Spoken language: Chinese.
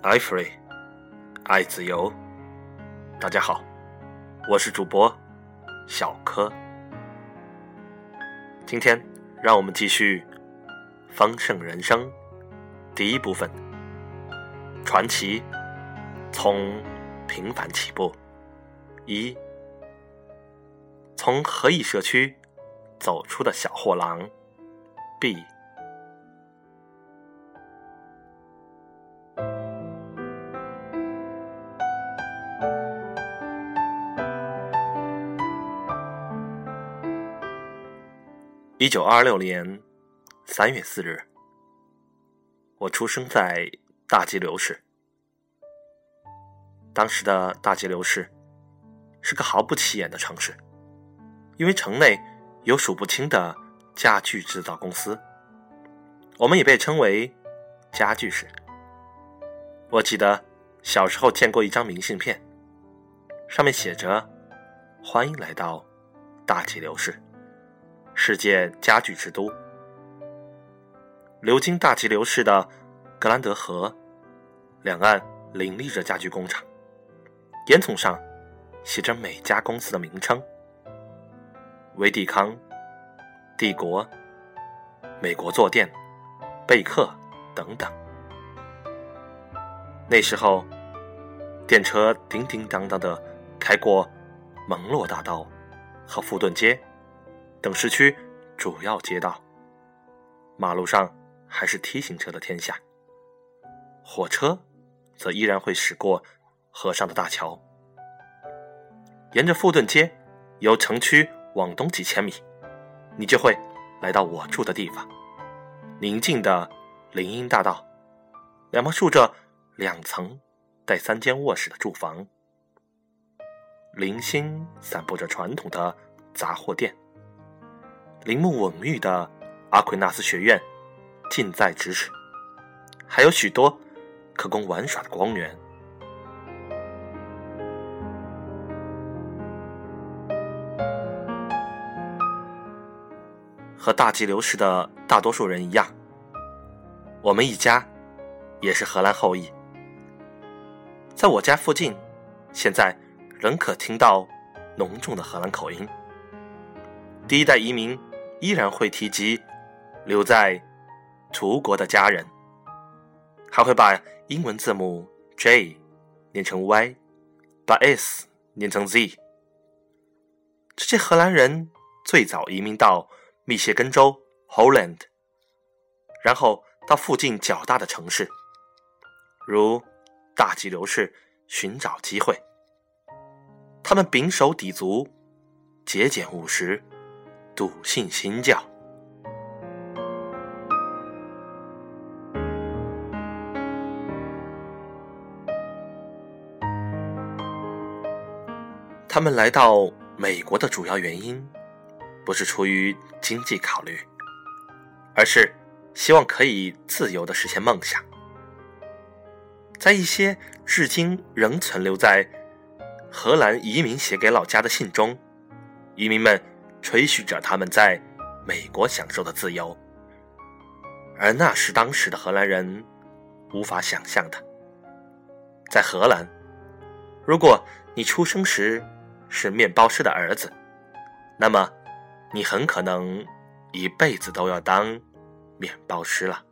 爱 free，爱自由。大家好，我是主播小柯。今天让我们继续《丰盛人生》第一部分：传奇从平凡起步。一，从何以社区走出的小货郎。B。一九二六年三月四日，我出生在大吉流市。当时的大吉流市是个毫不起眼的城市，因为城内有数不清的家具制造公司，我们也被称为“家具市”。我记得小时候见过一张明信片，上面写着：“欢迎来到大吉流市。”世界家具之都，流经大吉流市的格兰德河两岸林立着家具工厂，烟囱上写着每家公司的名称：威迪康、帝国、美国坐垫、贝克等等。那时候，电车叮叮当当的开过蒙洛大道和富顿街。等市区主要街道，马路上还是 T 型车的天下。火车则依然会驶过河上的大桥。沿着富顿街，由城区往东几千米，你就会来到我住的地方——宁静的林荫大道。两旁竖着两层带三间卧室的住房，零星散布着传统的杂货店。铃木稳郁的阿奎纳斯学院近在咫尺，还有许多可供玩耍的光源。和大吉流市的大多数人一样，我们一家也是荷兰后裔。在我家附近，现在仍可听到浓重的荷兰口音。第一代移民。依然会提及留在图国的家人，还会把英文字母 J 念成 Y，把 S 念成 Z。这些荷兰人最早移民到密歇根州 Holland，然后到附近较大的城市，如大吉流市寻找机会。他们秉手抵足，节俭务实。笃信新教，他们来到美国的主要原因，不是出于经济考虑，而是希望可以自由的实现梦想。在一些至今仍存留在荷兰移民写给老家的信中，移民们。吹嘘着他们在美国享受的自由，而那是当时的荷兰人无法想象的。在荷兰，如果你出生时是面包师的儿子，那么你很可能一辈子都要当面包师了。